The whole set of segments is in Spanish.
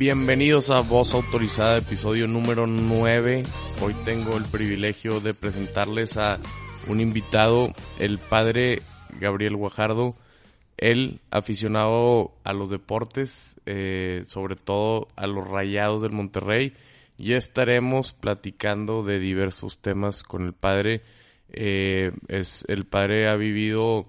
Bienvenidos a Voz Autorizada, episodio número 9. Hoy tengo el privilegio de presentarles a un invitado, el padre Gabriel Guajardo, él aficionado a los deportes, eh, sobre todo a los rayados del Monterrey. Ya estaremos platicando de diversos temas con el padre. Eh, es, el padre ha vivido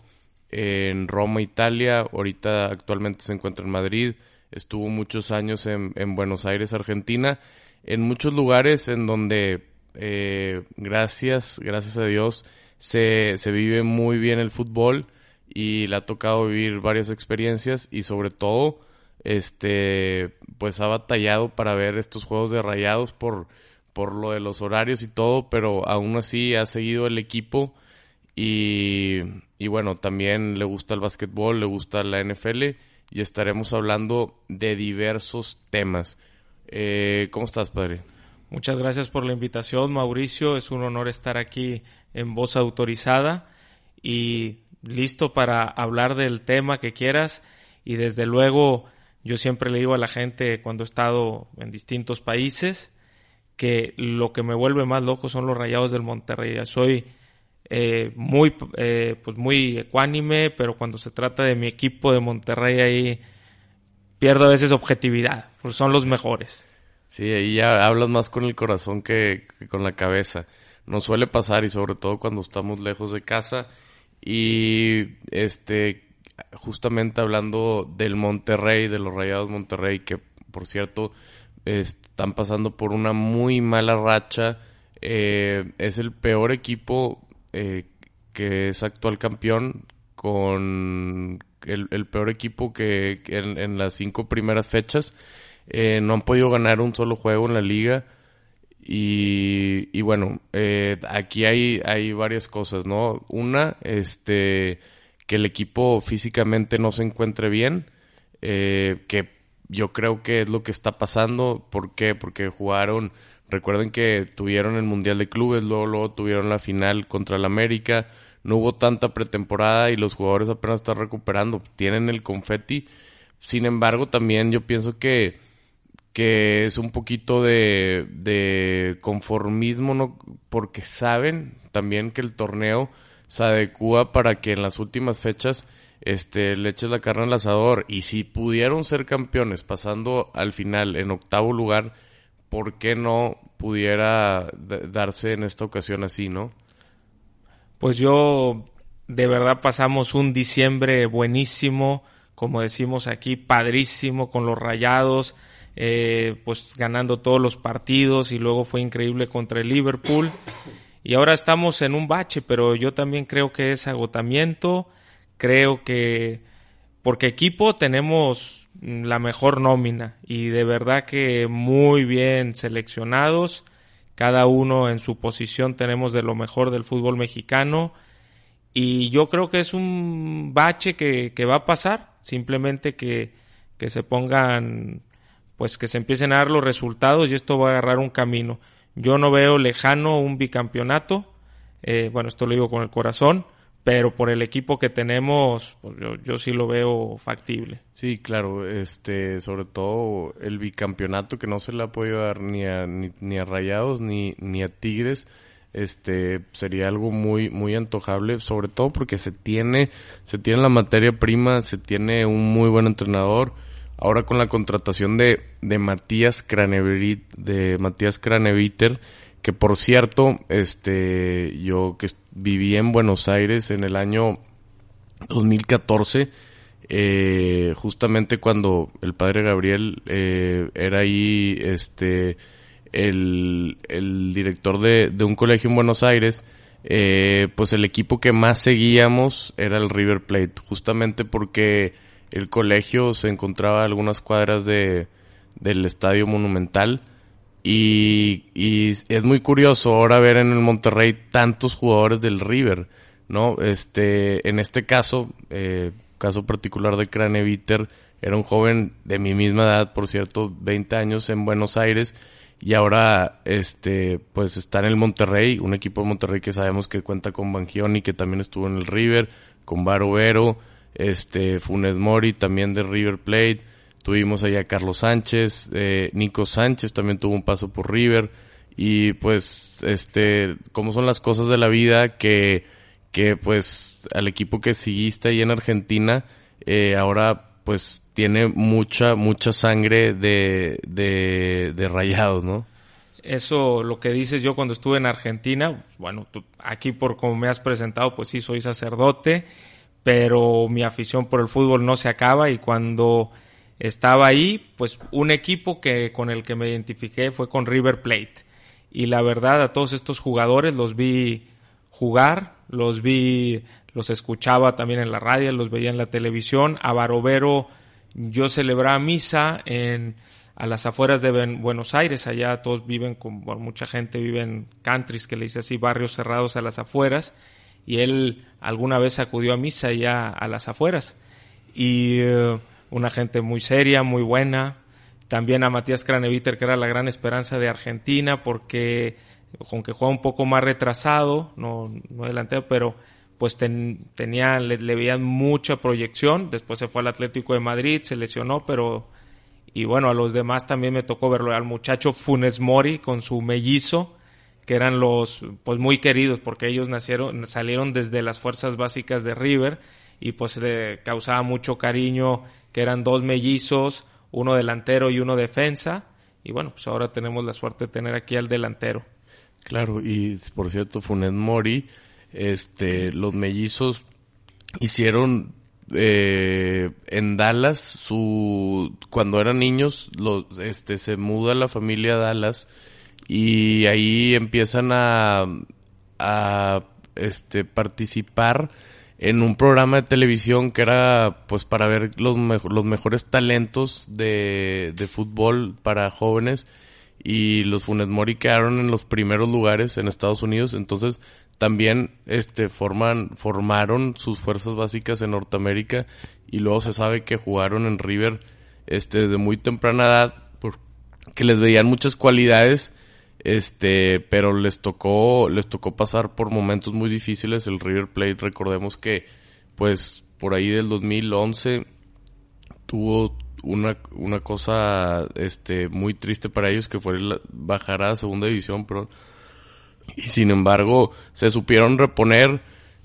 en Roma, Italia, ahorita actualmente se encuentra en Madrid, estuvo muchos años en, Buenos Aires, Argentina, en muchos lugares en donde, eh, gracias, gracias a Dios, se, se vive muy bien el fútbol y le ha tocado vivir varias experiencias y sobre todo, este, pues ha batallado para ver estos juegos de rayados por, por lo de los horarios y todo, pero aún así ha seguido el equipo y, y bueno, también le gusta el básquetbol, le gusta la NFL y estaremos hablando de diversos temas. Eh, ¿Cómo estás, padre? Muchas gracias por la invitación, Mauricio. Es un honor estar aquí en voz autorizada y listo para hablar del tema que quieras. Y desde luego, yo siempre le digo a la gente cuando he estado en distintos países que lo que me vuelve más loco son los rayados del Monterrey. Soy eh, muy, eh, pues muy ecuánime, pero cuando se trata de mi equipo de Monterrey ahí pierdo a veces objetividad, porque son los mejores. Sí, ahí ya hablas más con el corazón que, con la cabeza. Nos suele pasar y sobre todo cuando estamos lejos de casa y este justamente hablando del Monterrey, de los Rayados Monterrey que por cierto están pasando por una muy mala racha. Eh, es el peor equipo eh, que es actual campeón, con el, peor equipo que, en, las cinco primeras fechas. Eh, no han podido ganar un solo juego en la liga. Y, y bueno, eh, aquí hay, hay varias cosas, ¿no? Una, este, que el equipo físicamente no se encuentre bien, que yo creo que es lo que está pasando. ¿Por qué? Porque jugaron Recuerden que tuvieron el Mundial de Clubes, luego, tuvieron la final contra el América. No hubo tanta pretemporada y los jugadores apenas están recuperando. Tienen el confeti. Sin embargo, también yo pienso que, que es un poquito de, de conformismo, ¿no? porque saben también que el torneo se adecua para que en las últimas fechas este, le eches la carne al asador. Y si pudieron ser campeones pasando al final en octavo lugar, ¿por qué no pudiera darse en esta ocasión así, no? Pues yo, de verdad pasamos un diciembre buenísimo, como decimos aquí, padrísimo con los rayados, eh, pues ganando todos los partidos y luego fue increíble contra el Liverpool. Y ahora estamos en un bache, pero yo también creo que es agotamiento, creo que porque equipo tenemos la mejor nómina. Y de verdad que muy bien seleccionados. Cada uno en su posición tenemos de lo mejor del fútbol mexicano. Y yo creo que es un bache que, va a pasar, simplemente que, que se pongan, pues que se empiecen a dar los resultados y esto va a agarrar un camino. Yo no veo lejano un bicampeonato, eh, bueno, esto lo digo con el corazón, pero por el equipo que tenemos, pues yo, yo sí lo veo factible. Sí, claro, este, sobre todo el bicampeonato que no se le ha podido dar ni a, ni, a Rayados ni, ni a Tigres, este, sería algo muy, muy antojable, sobre todo porque se tiene, se tiene la materia prima, se tiene un muy buen entrenador. Ahora con la contratación de, Matías Cranevit, de Matías Craneviter, que por cierto, este, yo que viví en Buenos Aires en el año 2014, eh, justamente cuando el padre Gabriel eh, era ahí, este, el, el director de, de, un colegio en Buenos Aires, eh, pues el equipo que más seguíamos era el River Plate, justamente porque el colegio se encontraba a algunas cuadras de, del Estadio Monumental y, es muy curioso ahora ver en el Monterrey tantos jugadores del River, ¿no? Este, en este caso, eh, caso particular de Craneviter, era un joven de mi misma edad, por cierto, 20 años en Buenos Aires, y ahora, este, pues está en el Monterrey, un equipo de Monterrey que sabemos que cuenta con Bangioni, que también estuvo en el River, con Barovero, este, Funes Mori, también de River Plate, tuvimos ahí a Carlos Sánchez, eh, Nico Sánchez también tuvo un paso por River y pues este, como son las cosas de la vida que, que pues al equipo que seguiste ahí en Argentina, eh, ahora pues tiene mucha, mucha sangre de, de, rayados, ¿no? Eso, lo que dices yo cuando estuve en Argentina, bueno, aquí por como me has presentado, pues sí, soy sacerdote, pero mi afición por el fútbol no se acaba y cuando estaba ahí, pues un equipo que con el que me identifiqué fue con River Plate. Y la verdad, a todos estos jugadores los vi jugar, los vi, los escuchaba también en la radio, los veía en la televisión. A Barovero yo celebraba misa en a las afueras de Buenos Aires, allá todos viven, con, mucha gente vive en countries, que le dice así, barrios cerrados a las afueras, y él alguna vez acudió a misa ya a las afueras. Y eh, una gente muy seria, muy buena. También a Matías Craneviter, que era la gran esperanza de Argentina, porque aunque juega un poco más retrasado, no, no delantero, pero pues tenía, le, veían mucha proyección. Después se fue al Atlético de Madrid, se lesionó, pero y bueno, a los demás también me tocó verlo al muchacho Funes Mori con su mellizo, que eran los pues muy queridos porque ellos nacieron salieron desde las fuerzas básicas de River y pues le causaba mucho cariño que eran dos mellizos, uno delantero y uno defensa y bueno, pues ahora tenemos la suerte de tener aquí al delantero. Claro, y por cierto, Funes Mori, este los mellizos hicieron eh, en Dallas, su cuando eran niños, los, este, se muda la familia a Dallas y ahí empiezan a, a este, participar en un programa de televisión que era pues para ver los, los mejores talentos de, de fútbol para jóvenes y los Funes Mori quedaron en los primeros lugares en Estados Unidos, entonces también este forman formaron sus fuerzas básicas en Norteamérica y luego se sabe que jugaron en River este de muy temprana edad que les veían muchas cualidades este pero les tocó les tocó pasar por momentos muy difíciles. El River Plate recordemos que pues por ahí del 2011 tuvo una, una cosa este muy triste para ellos que fue bajar a segunda división pero y sin embargo se supieron reponer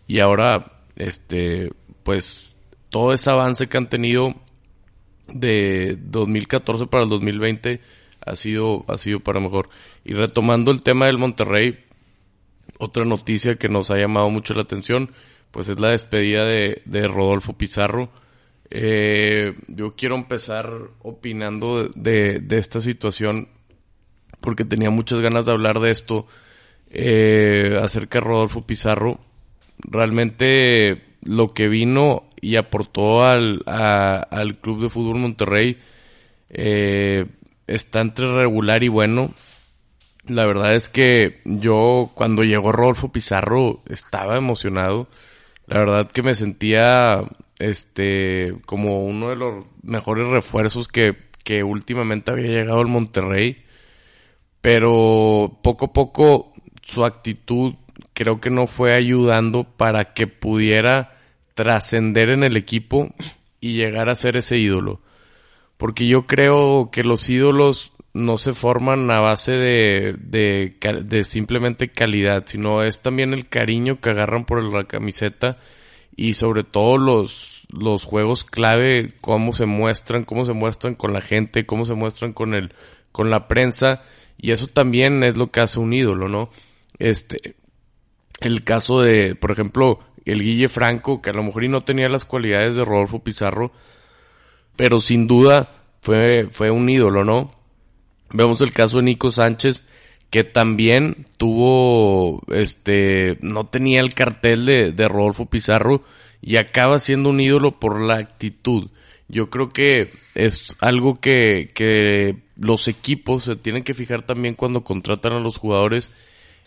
y ahora este pues todo ese avance que han tenido de 2014 para el 2020 ha sido ha sido para mejor y retomando el tema del Monterrey otra noticia que nos ha llamado mucho la atención pues es la despedida de, de Rodolfo Pizarro eh, yo quiero empezar opinando de, de esta situación porque tenía muchas ganas de hablar de esto eh, acerca de Rodolfo Pizarro. Realmente lo que vino y aportó al, al Club de Fútbol Monterrey eh, está entre regular y bueno. La verdad es que yo cuando llegó Rodolfo Pizarro estaba emocionado. La verdad que me sentía este como uno de los mejores refuerzos que, que últimamente había llegado al Monterrey. Pero poco a poco su actitud creo que no fue ayudando para que pudiera trascender en el equipo y llegar a ser ese ídolo. Porque yo creo que los ídolos no se forman a base de, de, simplemente calidad, sino es también el cariño que agarran por la camiseta y sobre todo los, los juegos clave, cómo se muestran, cómo se muestran con la gente, cómo se muestran con el, con la prensa, y eso también es lo que hace un ídolo, ¿no? Este, el caso de, por ejemplo, el Guille Franco, que a lo mejor no tenía las cualidades de Rodolfo Pizarro, pero sin duda fue, fue un ídolo, ¿no? Vemos el caso de Nico Sánchez, que también tuvo, este, no tenía el cartel de, de Rodolfo Pizarro y acaba siendo un ídolo por la actitud. Yo creo que es algo que, que los equipos se tienen que fijar también cuando contratan a los jugadores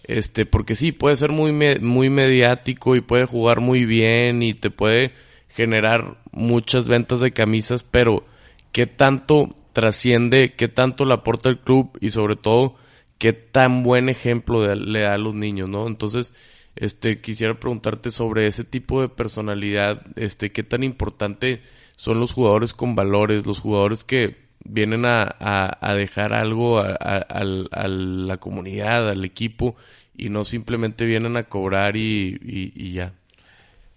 este, porque sí, puede ser muy, muy mediático y puede jugar muy bien y te puede generar muchas ventas de camisas, pero qué tanto trasciende, qué tanto le aporta el club y sobre todo qué tan buen ejemplo le da a los niños, ¿no? Entonces, este, quisiera preguntarte sobre ese tipo de personalidad, este, qué tan importante son los jugadores con valores, los jugadores que vienen a, dejar algo a, la comunidad, al equipo, y no simplemente vienen a cobrar y, ya.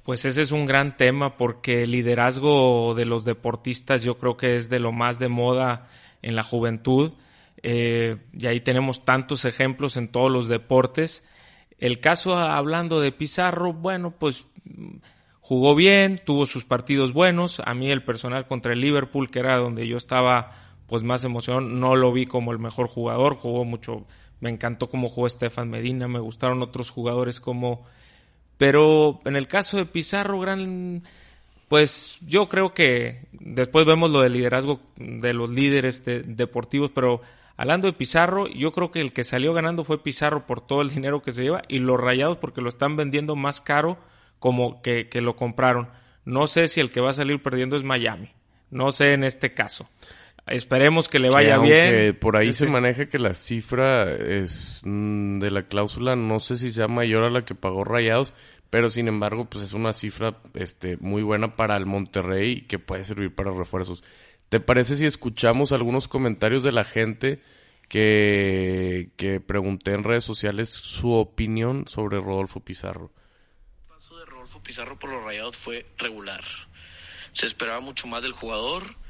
Pues ese es un gran tema porque el liderazgo de los deportistas yo creo que es de lo más de moda en la juventud eh, y ahí tenemos tantos ejemplos en todos los deportes. El caso hablando de Pizarro, bueno, pues jugó bien, tuvo sus partidos buenos. A mí el personal contra el Liverpool, que era donde yo estaba pues más emocionado, no lo vi como el mejor jugador, jugó mucho, me encantó cómo jugó Estefan Medina, me gustaron otros jugadores como... Pero en el caso de Pizarro, gran... Pues yo creo que después vemos lo del liderazgo de los líderes deportivos, pero Hablando de Pizarro, yo creo que el que salió ganando fue Pizarro por todo el dinero que se lleva y los rayados porque lo están vendiendo más caro como que, lo compraron. No sé si el que va a salir perdiendo es Miami. No sé en este caso. Esperemos que le vaya bien. Por ahí se maneja que la cifra es mm, de la cláusula, no sé si sea mayor a la que pagó Rayados, pero sin embargo, pues es una cifra este, muy buena para el Monterrey que puede servir para refuerzos. ¿Te parece si escuchamos algunos comentarios de la gente que, que pregunté en redes sociales su opinión sobre Rodolfo Pizarro? El paso de Rodolfo Pizarro por los Rayados fue regular. Se esperaba mucho más del jugador.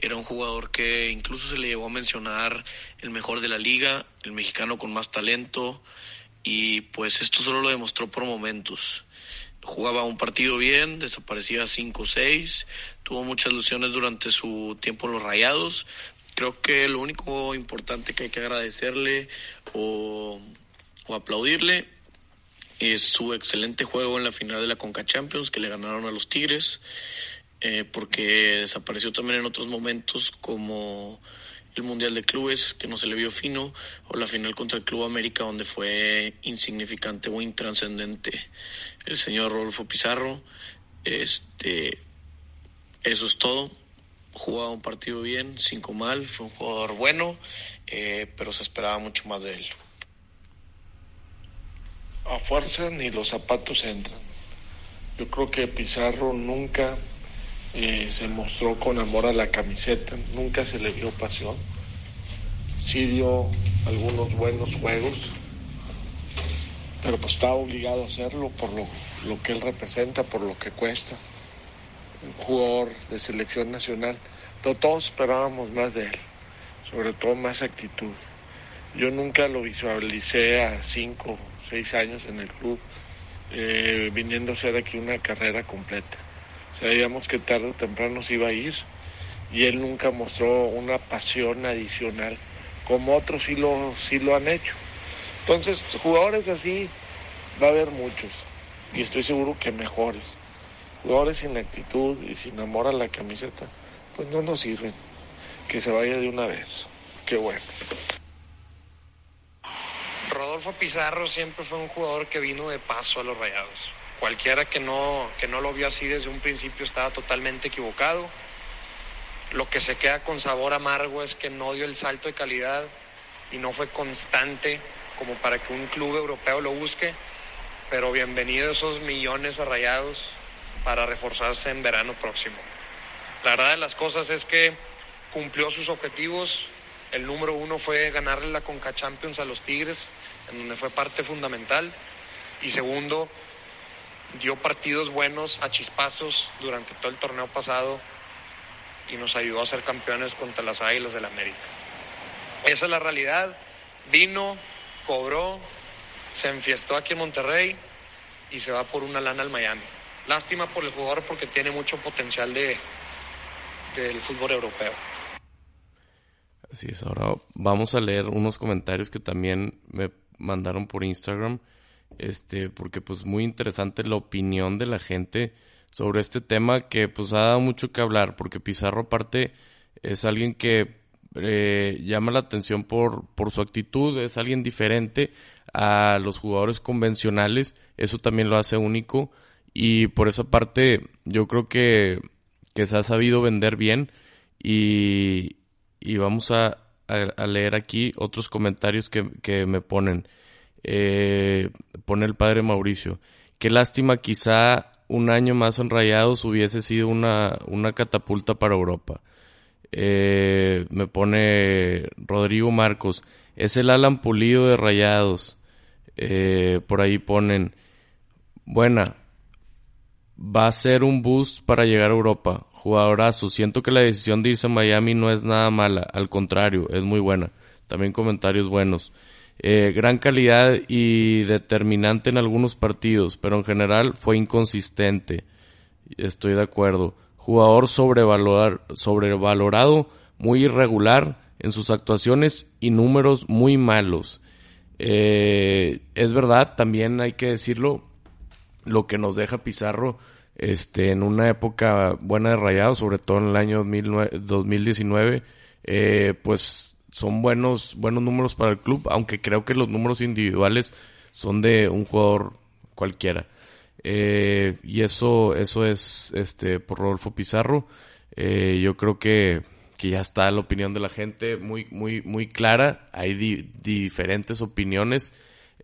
Era un jugador que incluso se le llegó a mencionar el mejor de la liga, el mexicano con más talento. Y pues esto solo lo demostró por momentos jugaba un partido bien, desaparecía 5 o 6, tuvo muchas ilusiones durante su tiempo en los Rayados. Creo que lo único importante que hay que agradecerle o, aplaudirle es su excelente juego en la final de la Conca Champions que le ganaron a los Tigres, eh, porque desapareció también en otros momentos como el Mundial de Clubes, que no se le vio fino, o la final contra el Club América, donde fue insignificante o intranscendente el señor Rodolfo Pizarro. Este, eso es todo. Jugaba un partido bien, cinco mal, fue un jugador bueno, eh, pero se esperaba mucho más de él. A fuerza ni los zapatos entran. Yo creo que Pizarro nunca eh, se mostró con amor a la camiseta, nunca se le vio pasión. Sí dio algunos buenos juegos, pero pues estaba obligado a hacerlo por lo, lo que él representa, por lo que cuesta. Un jugador de selección nacional, pero todos esperábamos más de él, sobre todo más actitud. Yo nunca lo visualicé a cinco, seis años en el club, eh, viniendo a hacer aquí una carrera completa. Sabíamos que tarde o temprano se iba a ir y él nunca mostró una pasión adicional, como otros sí lo, sí lo han hecho. Entonces, jugadores así va a haber muchos y estoy seguro que mejores. Jugadores sin actitud y sin amor a la camiseta, pues no nos sirven. Que se vaya de una vez. Qué bueno. Rodolfo Pizarro siempre fue un jugador que vino de paso a los rayados. Cualquiera que no, que no lo vio así desde un principio estaba totalmente equivocado. Lo que se queda con sabor amargo es que no dio el salto de calidad y no fue constante como para que un club europeo lo busque. Pero bienvenido esos millones a rayados para reforzarse en verano próximo. La verdad de las cosas es que cumplió sus objetivos. El número uno fue ganarle la Conca Champions a los Tigres, en donde fue parte fundamental. Y segundo, dio partidos buenos a chispazos durante todo el torneo pasado y nos ayudó a ser campeones contra las Águilas del América. Esa es la realidad. Vino, cobró, se enfiestó aquí en Monterrey y se va por una lana al Miami. Lástima por el jugador porque tiene mucho potencial de del fútbol europeo. Así es, ahora vamos a leer unos comentarios que también me mandaron por Instagram, este, porque pues muy interesante la opinión de la gente sobre este tema que pues ha dado mucho que hablar, porque Pizarro aparte es alguien que eh, llama la atención por, por su actitud, es alguien diferente a los jugadores convencionales, eso también lo hace único y por esa parte yo creo que, que se ha sabido vender bien y, y vamos a, a, leer aquí otros comentarios que, que me ponen. Eh, pone el padre Mauricio. Qué lástima quizá un año más en Rayados hubiese sido una, una catapulta para Europa. Eh, me pone Rodrigo Marcos. Es el Alan Pulido de Rayados. Eh, por ahí ponen. Buena. Va a ser un boost para llegar a Europa. Jugadorazo. Siento que la decisión de irse a Miami no es nada mala. Al contrario, es muy buena. También comentarios buenos. Eh, gran calidad y determinante en algunos partidos, pero en general fue inconsistente. Estoy de acuerdo. Jugador sobrevalorado, muy irregular en sus actuaciones y números muy malos. Eh, es verdad, también hay que decirlo, lo que nos deja Pizarro este, en una época buena de rayado, sobre todo en el año 2019, eh, pues son buenos, buenos números para el club, aunque creo que los números individuales son de un jugador cualquiera. Eh, y eso, eso es este por Rodolfo Pizarro. Eh, yo creo que, que, ya está la opinión de la gente muy, muy, muy clara. Hay diferentes opiniones.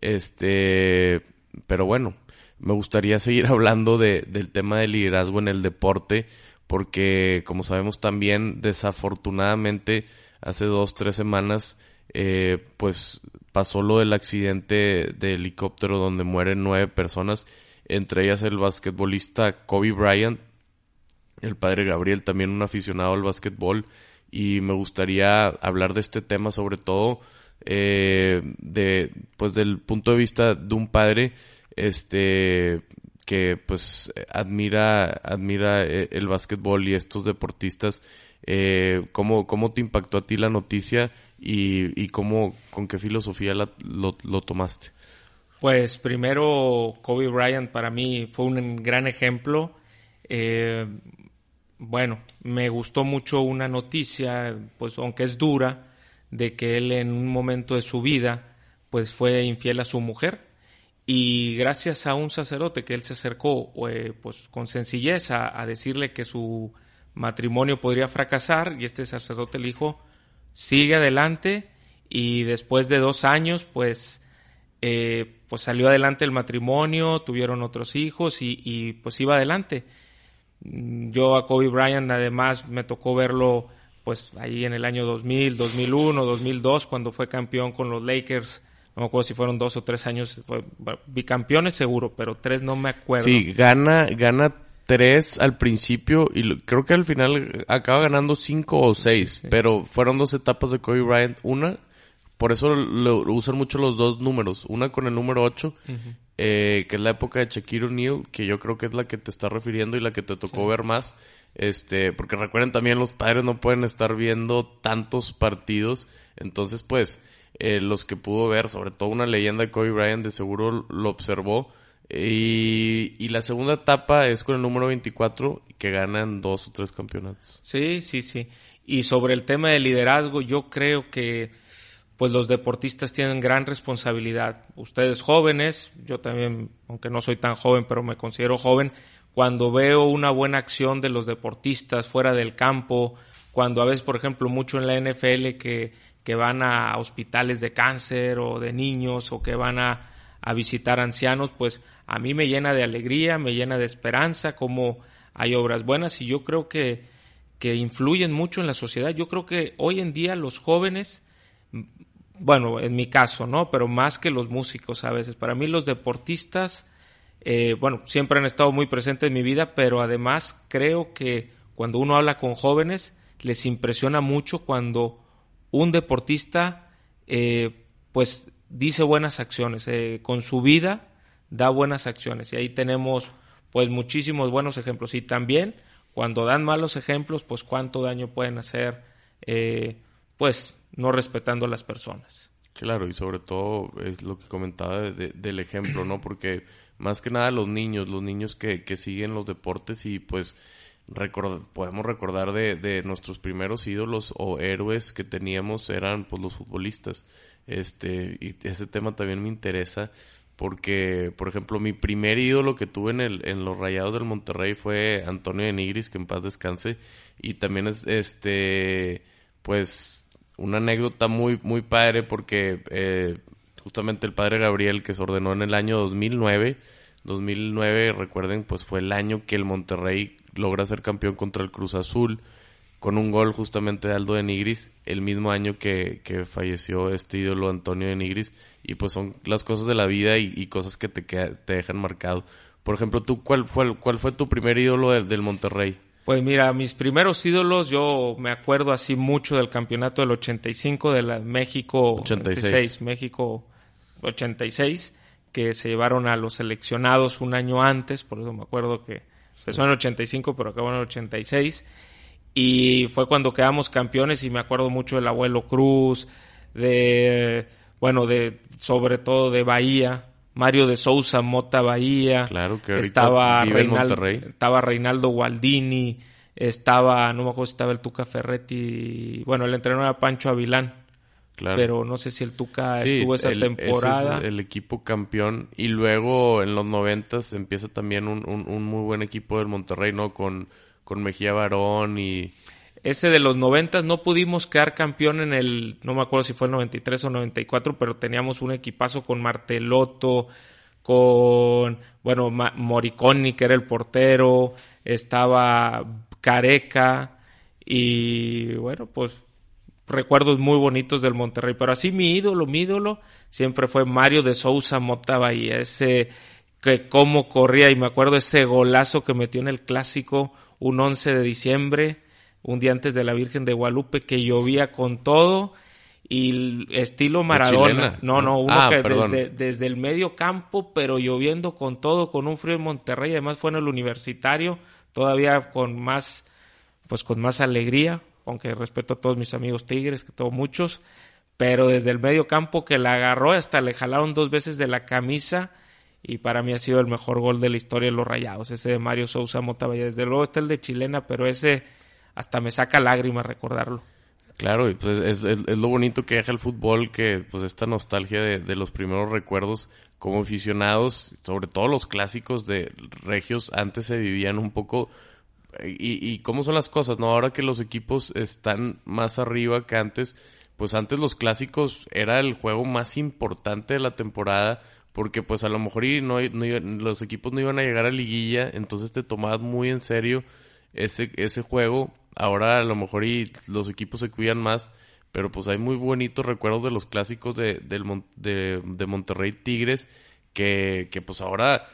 Este, pero bueno, me gustaría seguir hablando de, del tema del liderazgo en el deporte, porque como sabemos también, desafortunadamente, hace dos, tres semanas, eh, pues pasó lo del accidente de helicóptero donde mueren nueve personas entre ellas el basquetbolista Kobe Bryant, el padre Gabriel, también un aficionado al basquetbol, y me gustaría hablar de este tema sobre todo eh, de pues del punto de vista de un padre este que pues admira admira eh, el básquetbol y estos deportistas eh, ¿cómo, cómo te impactó a ti la noticia y, y cómo con qué filosofía lo, lo tomaste pues primero, Kobe Bryant para mí fue un gran ejemplo. Eh, bueno, me gustó mucho una noticia, pues aunque es dura, de que él en un momento de su vida, pues fue infiel a su mujer. Y gracias a un sacerdote que él se acercó, eh, pues con sencillez a, decirle que su matrimonio podría fracasar, y este sacerdote le dijo, sigue adelante, y después de dos años, pues eh, pues salió adelante el matrimonio, tuvieron otros hijos y, pues iba adelante. Yo a Kobe Bryant además me tocó verlo pues ahí en el año 2000, 2001, 2002 cuando fue campeón con los Lakers. No me acuerdo si fueron dos o tres años, bicampeones seguro, pero tres no me acuerdo. Sí, gana, gana tres al principio y creo que al final acaba ganando cinco o seis, pero fueron dos etapas de Kobe Bryant. Una por eso lo, usan mucho los dos números. Una con el número 8, eh, que es la época de Shaquille O'Neal, que yo creo que es la que te está refiriendo y la que te tocó ver más. Este, porque recuerden también los padres no pueden estar viendo tantos partidos. Entonces, pues, eh, los que pudo ver, sobre todo una leyenda de Kobe Bryant, de seguro lo observó. Y, y, la segunda etapa es con el número 24, que ganan dos o tres campeonatos. Sí, sí, sí. Y sobre el tema de liderazgo, yo creo que pues los deportistas tienen gran responsabilidad. Ustedes jóvenes, yo también, aunque no soy tan joven, pero me considero joven, cuando veo una buena acción de los deportistas fuera del campo, cuando a veces, por ejemplo, mucho en la NFL que, que van a hospitales de cáncer o de niños o que van a, a visitar ancianos, pues a mí me llena de alegría, me llena de esperanza, como hay obras buenas y yo creo que, que influyen mucho en la sociedad. Yo creo que hoy en día los jóvenes bueno, en mi caso, ¿no? Pero más que los músicos a veces. Para mí los deportistas, eh, bueno, siempre han estado muy presentes en mi vida, pero además creo que cuando uno habla con jóvenes, les impresiona mucho cuando un deportista, eh, pues, dice buenas acciones, eh, con su vida da buenas acciones. Y ahí tenemos, pues, muchísimos buenos ejemplos. Y también, cuando dan malos ejemplos, pues, cuánto daño pueden hacer, pues, no respetando a las personas. Claro, y sobre todo es lo que comentaba del ejemplo, ¿no? Porque más que nada los niños, los niños que, que siguen los deportes y pues podemos recordar de, de, nuestros primeros ídolos o héroes que teníamos eran pues los futbolistas. Este, y ese tema también me interesa porque, por ejemplo, mi primer ídolo que tuve en, el, en los Rayados del Monterrey fue Antonio de Nigris, que en paz descanse, y también es, este, pues una anécdota muy, muy padre porque eh, justamente el padre Gabriel que se ordenó en el año 2009, 2009, recuerden, pues fue el año que el Monterrey logra ser campeón contra el Cruz Azul con un gol justamente de Aldo de Nigris, el mismo año que, que falleció este ídolo Antonio de Nigris, y pues son las cosas de la vida y, cosas que te, te dejan marcado. Por ejemplo, ¿tú cuál fue, cuál fue tu primer ídolo del, Monterrey? Pues mira, mis primeros ídolos, yo me acuerdo así mucho del campeonato del 85 de la México 86, México 86, que se llevaron a los seleccionados un año antes, por eso me acuerdo que empezó en el 85 pero acabó en el 86 y fue cuando quedamos campeones y me acuerdo mucho del abuelo Cruz, de, bueno, de, sobre todo de Bahía, Mario de Sousa, Mota Bahía. Claro que estaba Reinaldo, estaba Reinaldo Gualdini, estaba, no me acuerdo si estaba el Tuca Ferretti, bueno, el entrenador era Pancho Avilán. Claro. Pero no sé si el Tuca estuvo esa temporada. el equipo campeón. Y luego en los noventas empieza también un, un, un muy buen equipo del Monterrey, ¿no? Con con Mejía Barón y... Ese de los 90 no pudimos quedar campeón en el, no me acuerdo si fue el 93 o 94, pero teníamos un equipazo con Marteloto, con, bueno, Moriconi, que era el portero, estaba Careca y, bueno, pues recuerdos muy bonitos del Monterrey. Pero así mi ídolo, mi ídolo, siempre fue Mario de Sousa Mota Bahía, ese que cómo corría y me acuerdo ese golazo que metió en el clásico un 11 de diciembre, un día antes de la Virgen de Guadalupe, que llovía con todo y estilo Maradona. No, no, uno ah, que desde, el medio campo, pero lloviendo con todo, con un frío en Monterrey, además fue en el universitario, todavía con más, pues con más alegría, aunque respeto a todos mis amigos tigres, que tengo muchos, pero desde el medio campo que la agarró, hasta le jalaron dos veces de la camisa y para mí ha sido el mejor gol de la historia de los Rayados, ese de Mario Sousa Motavalla. Desde luego está el de Chilena, pero ese hasta me saca lágrimas recordarlo. Claro, y pues es, lo bonito que deja el fútbol, que pues esta nostalgia de, los primeros recuerdos como aficionados, sobre todo los clásicos de Regios, antes se vivían un poco... Y, y cómo son las cosas, ¿no? Ahora que los equipos están más arriba que antes, pues antes los clásicos era el juego más importante de la temporada porque pues a lo mejor no, los equipos no iban a llegar a liguilla, entonces te tomabas muy en serio ese, ese juego. Ahora a lo mejor y los equipos se cuidan más, pero pues hay muy bonitos recuerdos de los clásicos de, de, Monterrey Tigres, que, que pues ahora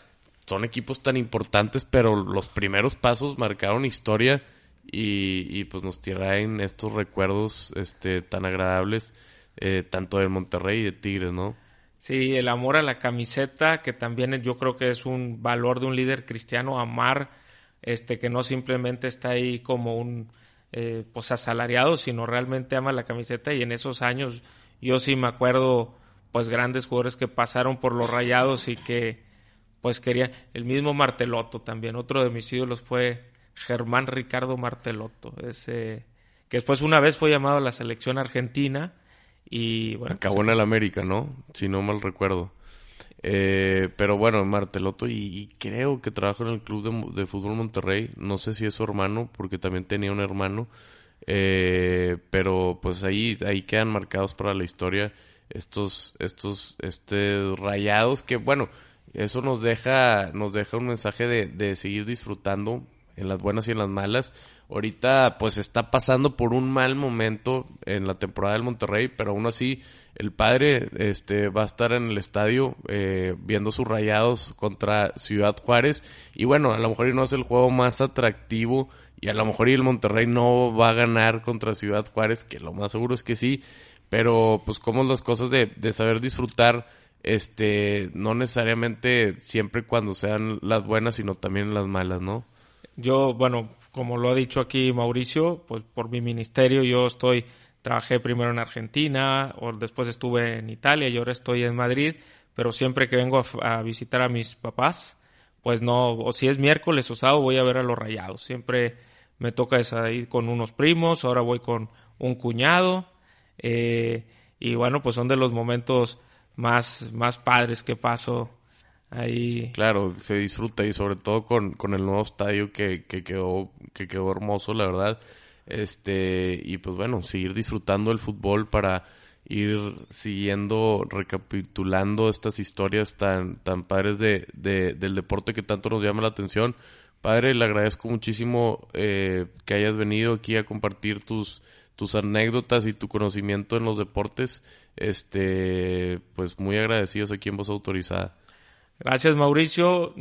son equipos tan importantes, pero los primeros pasos marcaron historia y, y pues nos traen estos recuerdos este, tan agradables, eh, tanto del Monterrey y de Tigres, ¿no? Sí, el amor a la camiseta, que también yo creo que es un valor de un líder cristiano, amar, este, que no simplemente está ahí como un eh, pues asalariado, sino realmente ama la camiseta y en esos años yo sí me acuerdo pues grandes jugadores que pasaron por los rayados y que pues querían, el mismo Marteloto también, otro de mis ídolos fue Germán Ricardo Marteloto, ese que después una vez fue llamado a la selección argentina y bueno, Acabó en el América, ¿no? Si no mal recuerdo. Eh, pero bueno, Marteloto y, creo que trabaja en el Club de, Fútbol Monterrey. No sé si es su hermano, porque también tenía un hermano. Eh, pero pues ahí, ahí quedan marcados para la historia estos, estos, este, rayados que bueno, eso nos deja, nos deja un mensaje de, de seguir disfrutando en las buenas y en las malas. Ahorita pues está pasando por un mal momento en la temporada del Monterrey, pero aún así el padre este va a estar en el estadio eh, viendo sus rayados contra Ciudad Juárez. Y bueno, a lo mejor no es el juego más atractivo y a lo mejor el Monterrey no va a ganar contra Ciudad Juárez, que lo más seguro es que sí, pero pues como las cosas de, de saber disfrutar este no necesariamente siempre cuando sean las buenas, sino también las malas, ¿no? Yo, bueno, como lo ha dicho aquí Mauricio, pues por mi ministerio yo estoy, trabajé primero en Argentina, o después estuve en Italia y ahora estoy en Madrid, pero siempre que vengo a, visitar a mis papás, pues no, o si es miércoles o sábado voy a ver a los rayados. Siempre me toca ir con unos primos, ahora voy con un cuñado, eh, y bueno, pues son de los momentos más, más padres que paso ahí. Claro, se disfruta y sobre todo con, con el nuevo estadio que, que, quedó, que quedó hermoso, la verdad. Este, y pues bueno, seguir disfrutando el fútbol para ir siguiendo, recapitulando estas historias tan, tan padres de, del deporte que tanto nos llama la atención. Padre, le agradezco muchísimo eh, que hayas venido aquí a compartir tus, tus anécdotas y tu conocimiento en los deportes. Este, pues muy agradecidos aquí en Voz Autorizada. Gracias, Mauricio.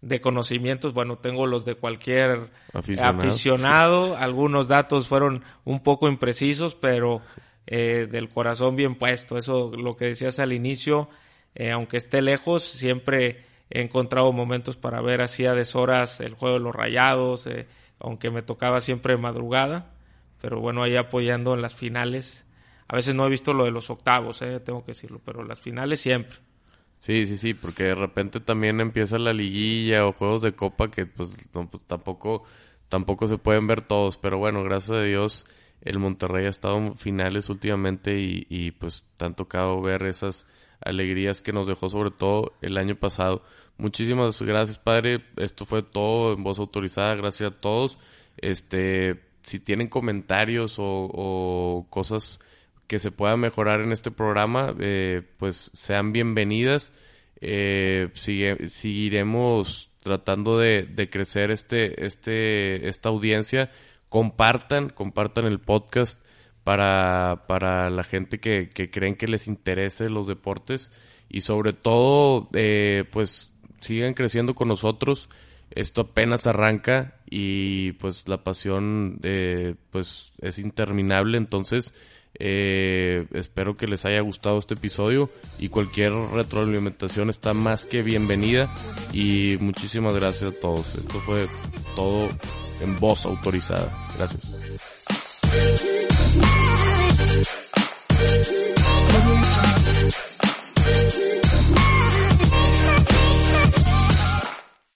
De conocimientos, bueno, tengo los de cualquier aficionado. Algunos datos fueron un poco imprecisos, pero eh, del corazón bien puesto. Eso, lo que decías al inicio, eh, aunque esté lejos, siempre he encontrado momentos para ver así a deshoras el juego de los rayados, eh, aunque me tocaba siempre madrugada, pero bueno, ahí apoyando en las finales. A veces no he visto lo de los octavos, tengo que decirlo, pero las finales siempre. Sí, sí, sí, porque de repente también empieza la liguilla o juegos de copa que pues, pues, tampoco, tampoco se pueden ver todos, pero bueno, gracias a Dios el Monterrey ha estado en finales últimamente y, y pues te han tocado ver esas alegrías que nos dejó sobre todo el año pasado. Muchísimas gracias, padre. Esto fue todo en voz autorizada. Gracias a todos. Este, si tienen comentarios o, cosas que se pueda mejorar en este programa, eh, pues sean bienvenidas. Eh, seguiremos tratando de, crecer este, este, esta audiencia. Compartan, compartan el podcast para, para la gente que, que creen que les interese los deportes y sobre todo, eh, pues sigan creciendo con nosotros esto apenas arranca y pues la pasión eh, pues es interminable. Entonces eh, espero que les haya gustado este episodio y cualquier retroalimentación está más que bienvenida. Y muchísimas gracias a todos. Esto fue todo en voz autorizada. Gracias.